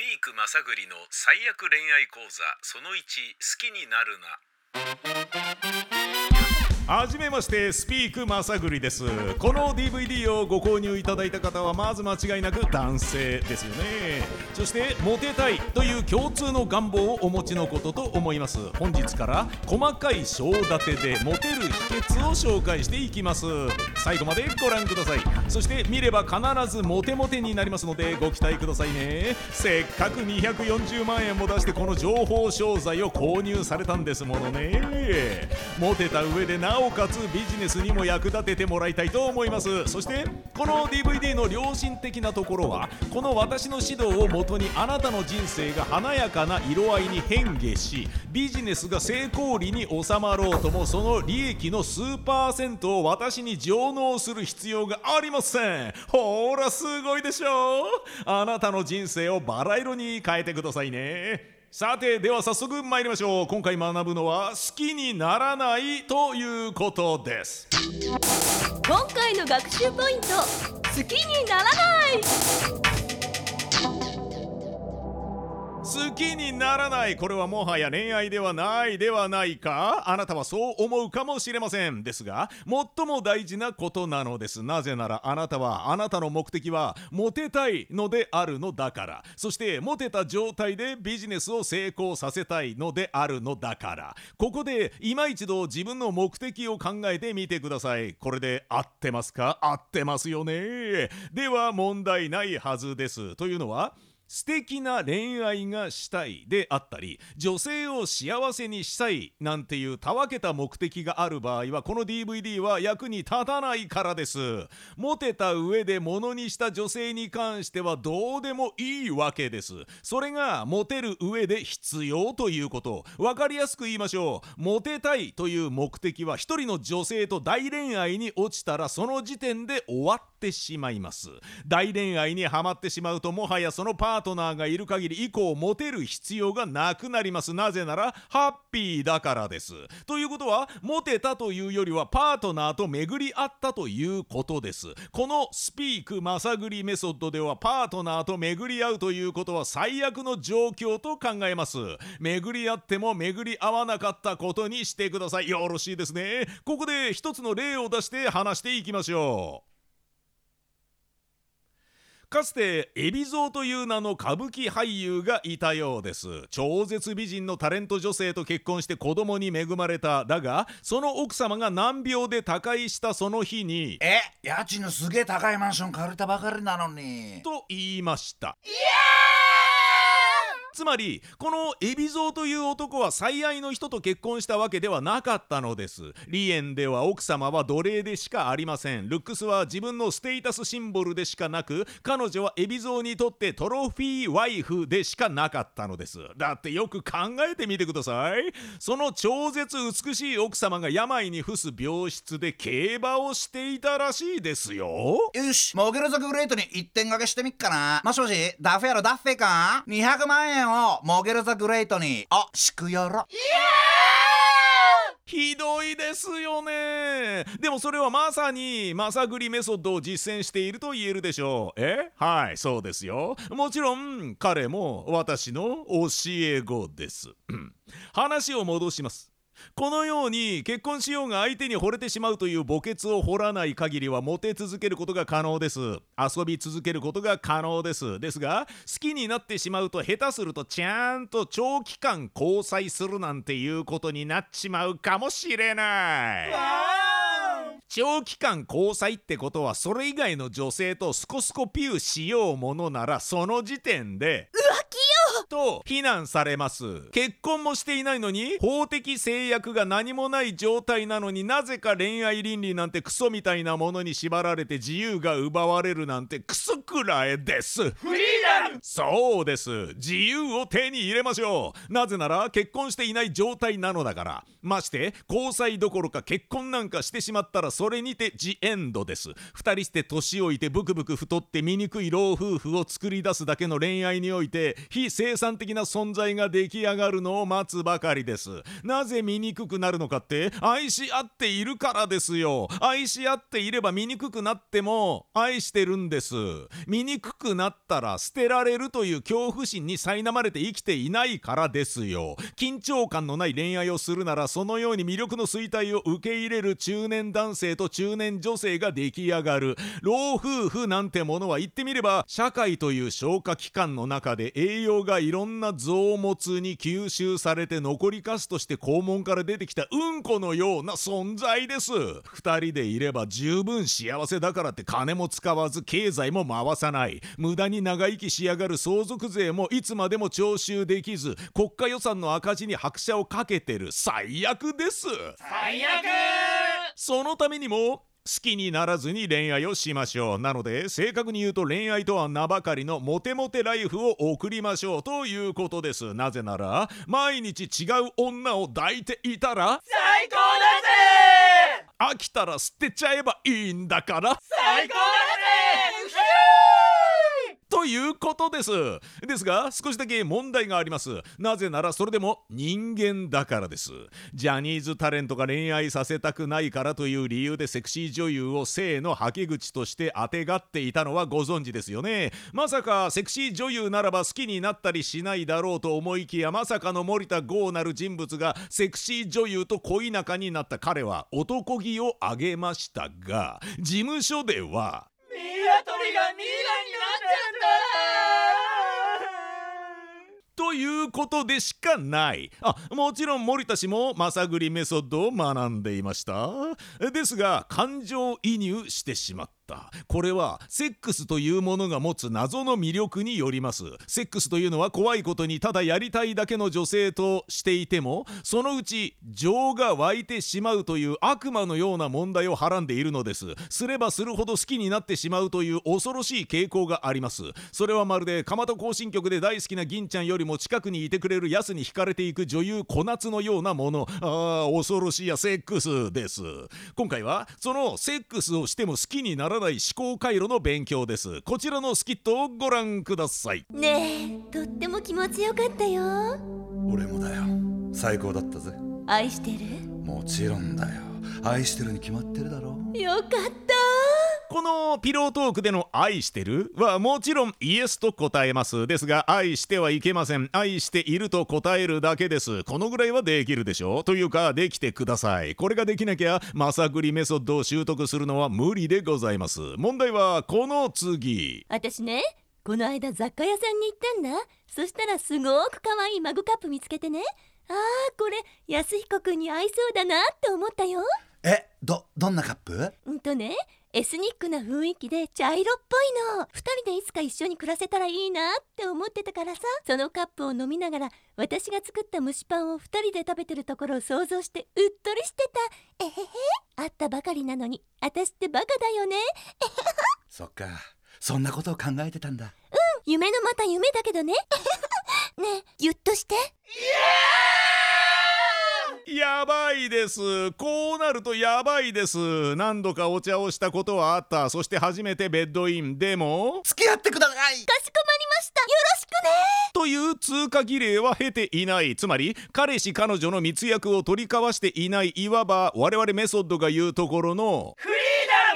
ピーク正栗の最悪恋愛講座その1好きになるな。はじめましてスピークまさぐりです。この DVD をご購入いただいた方はまず間違いなく男性ですよね。そしてモテたいという共通の願望をお持ちのことと思います。本日から細かい章立てでモテる秘訣を紹介していきます。最後までご覧ください。そして見れば必ずモテモテになりますのでご期待くださいね。せっかく240万円も出してこの情報商材を購入されたんですものね。モテた上でなおおかつビジネスにも役立ててもらいたいと思います。そしてこの DVD の良心的なところはこの私の指導をもとにあなたの人生が華やかな色合いに変化しビジネスが成功裏に収まろうともその利益の数パーセントを私に上納する必要がありません。ほらすごいでしょう。あなたの人生をバラ色に変えてくださいね。さてでは早速参りましょう。今回学ぶのは好きにならないということです。今回の学習ポイント好きにならない。好きにならない。これはもはや恋愛ではない。ではないか？あなたはそう思うかもしれません。ですが最も大事なことなのです。なぜならあなたはあなたの目的はモテたいのであるのだから。そしてモテた状態でビジネスを成功させたいのであるのだから。ここで今一度自分の目的を考えてみてください。これで合ってますか？合ってますよね。では問題ないはずです。というのは素敵な恋愛がしたいであったり女性を幸せにしたいなんていうたわけた目的がある場合はこの DVD は役に立たないからです。モテた上で物にした女性に関してはどうでもいいわけです。それがモテる上で必要ということ。分かりやすく言いましょう。モテたいという目的は一人の女性と大恋愛に落ちたらその時点で終わってしまいます。大恋愛にはまってしまうともはやそのパーートナーがいる限り以降モテる必要がなくなります。なぜならハッピーだからです。ということはモテたというよりはパートナーと巡り合ったということです。このスピークまさぐりメソッドではパートナーと巡り合うということは最悪の状況と考えます。巡り合っても巡り合わなかったことにしてください。よろしいですね。ここで一つの例を出して話していきましょう。かつて海老蔵という名の歌舞伎俳優がいたようです。超絶美人のタレント女性と結婚して子供に恵まれただがその奥様が難病で他界したその日にえ家賃のすげえ高いマンション借りたばかりなのに。と言いましたつまりこの海老蔵という男は最愛の人と結婚したわけではなかったのです。リエンでは奥様は奴隷でしかありません。ルックスは自分のステータスシンボルでしかなく彼女は海老蔵にとってトロフィーワイフでしかなかったのです。だってよく考えてみてください。その超絶美しい奥様が病に伏す病室で競馬をしていたらしいですよ。よしモゲル族グレートに一点掛けしてみっかな。もしもしダフェやろダッフェか？200万円をモゲルザグレートに。あしくやろひどいですよね。でもそれはまさにまさぐりメソッドを実践していると言えるでしょう。え？はいそうですよ。もちろん彼も私の教え子です。話を戻します。このように結婚しようが相手に惚れてしまうという墓穴を掘らない限りはモテ続けることが可能です。遊び続けることが可能です。ですが好きになってしまうと下手するとちゃんと長期間交際するなんていうことになっちまうかもしれない。長期間交際ってことはそれ以外の女性とスコスコピューしようものならその時点でと非難されます。結婚もしていないのに法的制約が何もない状態なのになぜか恋愛倫理なんてクソみたいなものに縛られて自由が奪われるなんてクソくらえです。フリーダム。そうです。自由を手に入れましょう。なぜなら結婚していない状態なのだから。まして交際どころか結婚なんかしてしまったらそれにてジエンドです。二人して年老いてブクブク太って醜い老夫婦を作り出すだけの恋愛において非生産的な存在が出来上がるのを待つばかりです。なぜ醜くなるのかって愛し合っているからですよ。愛し合っていれば醜くなっても愛してるんです。醜くなったら捨てられるという恐怖心に苛まれて生きていないからですよ。緊張感のない恋愛をするならそのように魅力の衰退を受け入れる中年男性と中年女性が出来上がる。老夫婦なんてものは言ってみれば社会という消化器官の中で栄養がいろんな臓物に吸収されて残りかすとして肛門から出てきたうんこのような存在です。二人でいれば十分幸せだからって金も使わず経済も回さない。無駄に長生きしやがる相続税もいつまでも徴収できず国家予算の赤字に拍車をかけてる。最悪です。最悪。そのためにも好きにならずに恋愛をしましょう。なので正確に言うと恋愛とは名ばかりのモテモテライフを送りましょうということです。なぜなら毎日違う女を抱いていたら最高だぜ!飽きたら捨てちゃえばいいんだから。最高だぜということです。ですが少しだけ問題があります。なぜならそれでも人間だからです。ジャニーズタレントが恋愛させたくないからという理由でセクシー女優を性のはけ口としてあてがっていたのはご存知ですよね。まさかセクシー女優ならば好きになったりしないだろうと思いきやまさかの森田剛なる人物がセクシー女優と恋仲になった。彼は男気をあげましたが事務所ではニワトリがミイラになっちゃった。ということでしかない。あもちろん森田氏もまさぐりメソッドを学んでいました。ですが感情移入してしまった。これはセックスというものが持つ謎の魅力によります。セックスというのは怖いことにただやりたいだけの女性としていてもそのうち情が湧いてしまうという悪魔のような問題をはらんでいるのです。すればするほど好きになってしまうという恐ろしい傾向があります。それはまるで蒲田行進曲で大好きな銀ちゃんよりも近くにいてくれるヤスに惹かれていく女優小夏のようなもの。ああ恐ろしいやセックスです。今回はそのセックスをしても好きにならない思考回路の勉強です。こちらのスキットをご覧ください。ねえとっても気持ちよかったよ。俺もだよ。最高だったぜ。愛してる？もちろんだよ。愛してるに決まってるだろ。よかったこのピロートークでの「愛してる?」はもちろんイエスと答えます。ですが愛してはいけません。愛していると答えるだけです。このぐらいはできるでしょ？うというかできてください。これができなきゃまさぐりメソッドを習得するのは無理でございます。問題はこの次。私ねこの間雑貨屋さんに行ったんだ。そしたらすごく可愛いマグカップ見つけてね。あーこれ安彦くんに合いそうだなって思ったよ。えどどんなカップ？うんとねエスニックな雰囲気で茶色っぽいの。二人でいつか一緒に暮らせたらいいなって思ってたからさ。そのカップを飲みながら私が作った蒸しパンを二人で食べてるところを想像してうっとりしてた。えへへ。あったばかりなのに私ってバカだよね。そっか。そんなことを考えてたんだ。夢のまた夢だけどね。ねえギュッとしてやばいです。こうなるとやばいです。何度かお茶をしたことはあった。そして初めてベッドイン。でも付き合ってください。かしこまりました。よろしくね。という通過儀礼は経ていない。つまり彼氏彼女の密約を取り交わしていないいわば我々メソッドが言うところのフリー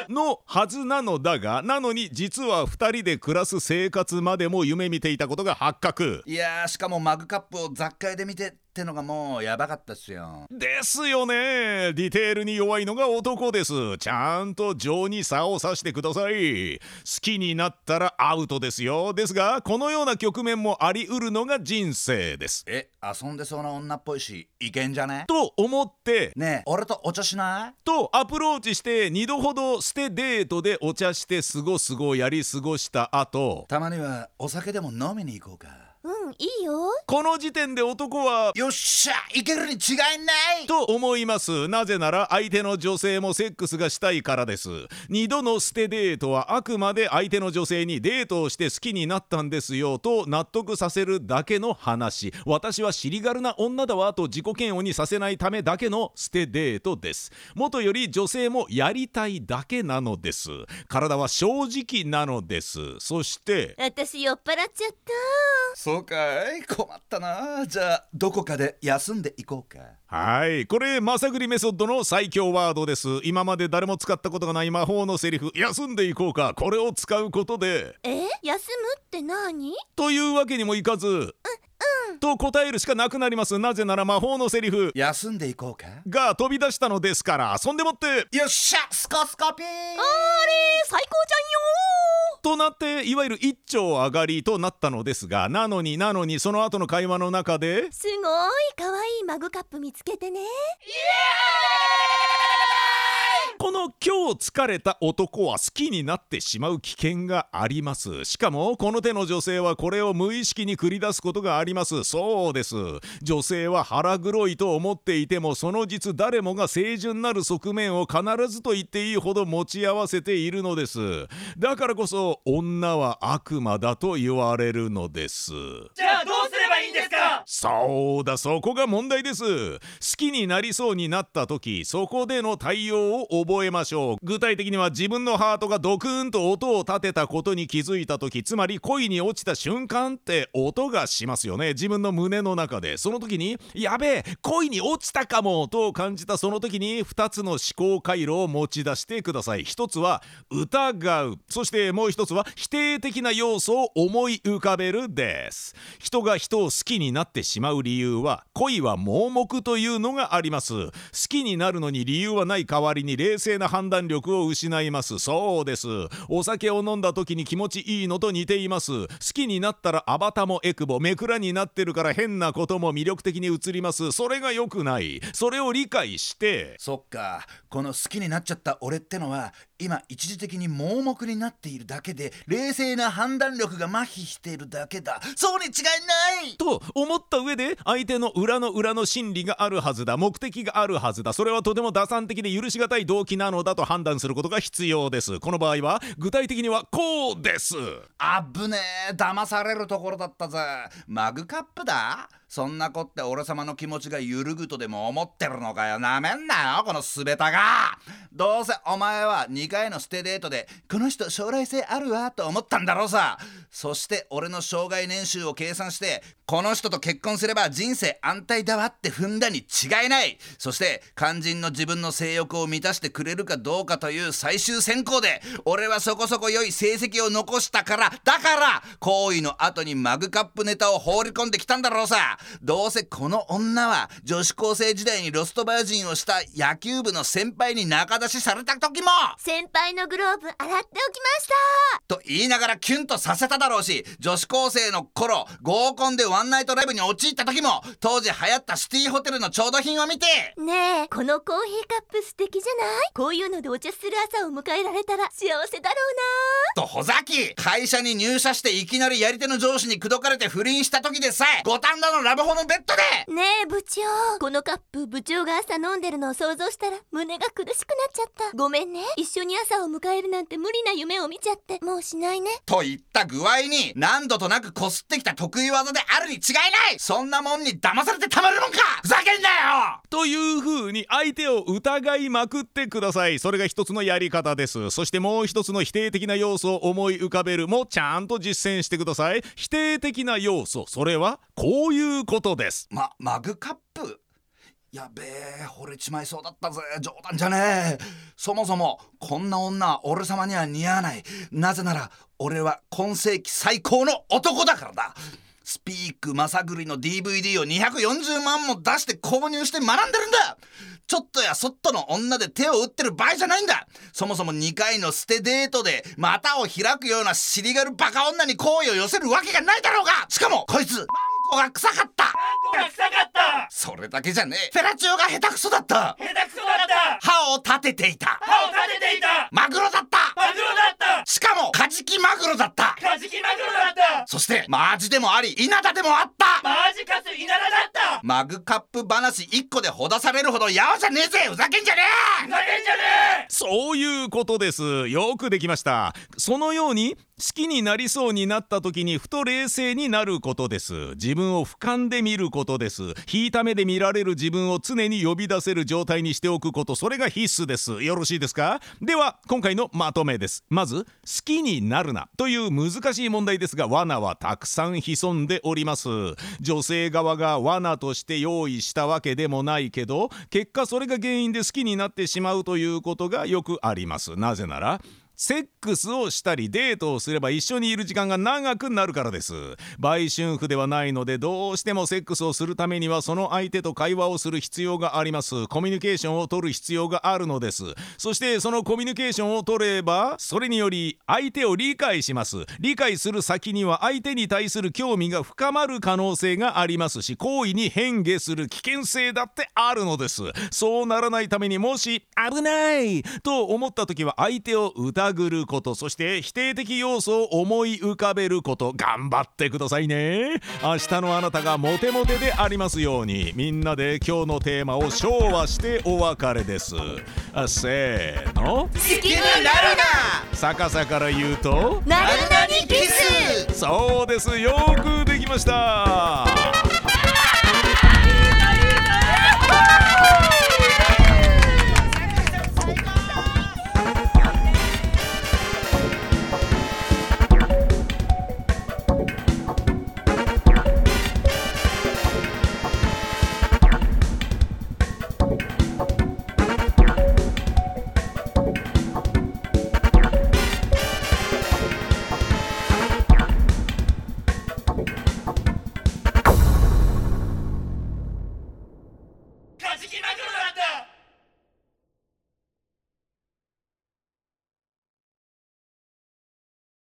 ダム。のはずなのだがなのに実は2人で暮らす生活までも夢見ていたことが発覚。いやーしかもマグカップを雑貨屋で見てってのがもうやばかったっすよ。ですよね。ディテールに弱いのが男です。ちゃんと情に差をさしてください。好きになったらアウトですよ。ですがこのような局面もありうるのが人生です。え遊んでそうな女っぽいしいけんじゃね？と思って。ねえ俺とお茶しない？とアプローチして2度ほど捨てデートでお茶してすごすごやり過ごした後。たまにはお酒でも飲みに行こうかうんいいよ。この時点で男はよっしゃいけるに違いない！と思います。なぜなら相手の女性もセックスがしたいからです。2度の捨てデートはあくまで相手の女性にデートをして好きになったんですよ。と納得させるだけの話。私は尻軽な女だわと自己嫌悪にさせないためだけの捨てデートです。元より女性もやりたいだけなのです。体は正直なのです。そして私酔っ払っちゃったそうかい。困ったな。じゃあどこかで休んでいこうか。はい。これまさぐりメソッドの最強ワードです。今まで誰も使ったことがない魔法のセリフ。休んでいこうか。これを使うことで。え？休むって何？というわけにもいかずと答えるしかなくなります。なぜなら魔法のセリフ。休んでいこうか？が飛び出したのですからそんでもって。よっしゃスコスコピー。あれ最高じとなっていわゆる一丁上がりとなったのですがなのになのにその後の会話の中でゃんよすごい可愛いマグカップ見つけてねこの今日疲れた男は好きになってしまう危険があります。しかもこの手の女性はこれを無意識に繰り出すことがあります。そうです。女性は腹黒いと思っていてもその実誰もが清純なる側面を必ずと言っていいほど持ち合わせているのです。だからこそ女は悪魔だと言われるのです。じゃあどうそうだそこが問題です。好きになりそうになった時そこでの対応を覚えましょう。具体的には自分のハートがドクーンと音を立てたことに気づいた時つまり恋に落ちた瞬間って音がしますよね。自分の胸の中で。その時にやべえ恋に落ちたかもと感じたその時に2つの思考回路を持ち出してください。一つは疑う。そしてもう一つは否定的な要素を思い浮かべるです。人が人を好きになってしまう理由は恋は盲目というのがあります。好きになるのに理由はない代わりに冷静な判断力を失います。そうです。お酒を飲んだ時に気持ちいいのと似ています。好きになったらアバタもエクボめくらになってるから変なことも魅力的に映ります。それが良くない。それを理解して。そっか。この好きになっちゃった俺ってのは今一時的に盲目になっているだけで冷静な判断力が麻痺しているだけだ。そうに違いない！と思った上で相手の裏の裏の心理があるはずだ。目的があるはずだ。それはとても打算的で許し難い動機なのだと判断することが必要です。この場合は具体的にはこうです。あぶねえ。騙されるところだったぜ。マグカップだそんなこって俺様の気持ちが揺るぐとでも思ってるのかよ。なめんなよこのスベタが。どうせお前は2回のステデートでこの人将来性あるわと思ったんだろうさ。そして俺の生涯年収を計算してこの人と結婚すれば人生安泰だわって踏んだに違いない。そして肝心の自分の性欲を満たしてくれるかどうかという最終選考で俺はそこそこ良い成績を残したからだから行為の後にマグカップネタを放り込んできたんだろうさ。どうせこの女は女子高生時代にロストバージンをした野球部の先輩に仲出しされた時も。先輩のグローブ洗っておきました。と言いながらキュンとさせただろうし女子高生の頃合コンでワンナイトライブに陥った時も当時流行ったシティホテルの調度品を見て。ねえこのコーヒーカップ素敵じゃない？こういうのでお茶する朝を迎えられたら幸せだろとほざき会社に入社していきなりやり手の上司に口説かれて不倫した時でさえ五反田のラブホのベッドで！ねえ部長。このカップ部長が朝飲んでるのを想像したら胸が苦しくなっちゃった。ごめんね。一緒に朝を迎えるなんて無理な夢を見ちゃって。もうしないね。といった具合に何度となくこすってきた得意技であるに違いない！そんなもんに騙されてたまるもんか！ふざけんなよ！という風に相手を疑いまくってください。それが一つのやり方です。そしてもう一つの否定的な要素を思い浮かべるもちゃんと実践してください。否定的な要素。それは？こういうことです。まマグカップ。やべえ惚れちまいそうだったぜ。冗談じゃねえ。そもそもこんな女は俺様には似合わない。なぜなら俺は今世紀最高の男だからだ。スピークまさぐりの DVD を240万も出して購入して学んでるんだ。ちょっとやそっとの女で手を打ってる場合じゃないんだ。そもそも2回の捨てデートで股を開くような尻軽バカ女に好意を寄せるわけがないだろうが。しかもこいつ。マンコが臭かった。が臭かった。それだけじゃねえ。フェラチオが下手くそだった。下手くそだった。歯を立てていた。歯を立てていた。マグロだった。マグロだった。しかもカジキマグロだった。カジキマグロだった。そしてマアジでもあり稲田でもあった。マジカス稲田だった。マグカップ話1個でほだされるほどやわじゃねえぜ。ふざけんじゃねふざけんじゃねえ。そういうことです。よくできました。そのようにきになりそうになった時にふと冷静になることです。自分を俯瞰で見ることです。引いた目で見られる自分を常に呼び出せる状態にしておくこと。それが必須です。よろしいですか？では今回のまとめです。まず好きになるなという難しい問題ですが罠はたくさん潜んでおります。女性側が罠として用意したわけでもないけど結果それが原因で好きになってしまうということがよくあります。なぜならセックスをしたりデートをすれば一緒にいる時間が長くなるからです。売春婦ではないのでどうしてもセックスをするためにはその相手と会話をする必要があります。コミュニケーションを取る必要があるのです。そしてそのコミュニケーションを取ればそれにより相手を理解します。理解する先には相手に対する興味が深まる可能性がありますし行為に変化する危険性だってあるのです。そうならないためにもし危ないと思った時は相手を疑ることそして否定的要素を思い浮かべること頑張ってくださいね。明日のあなたがモテモテでありますようにみんなで今日のテーマを昭和してお別れです。あせーの。好き気になるな。逆さから言うとなるなにキス。そうです。よくできました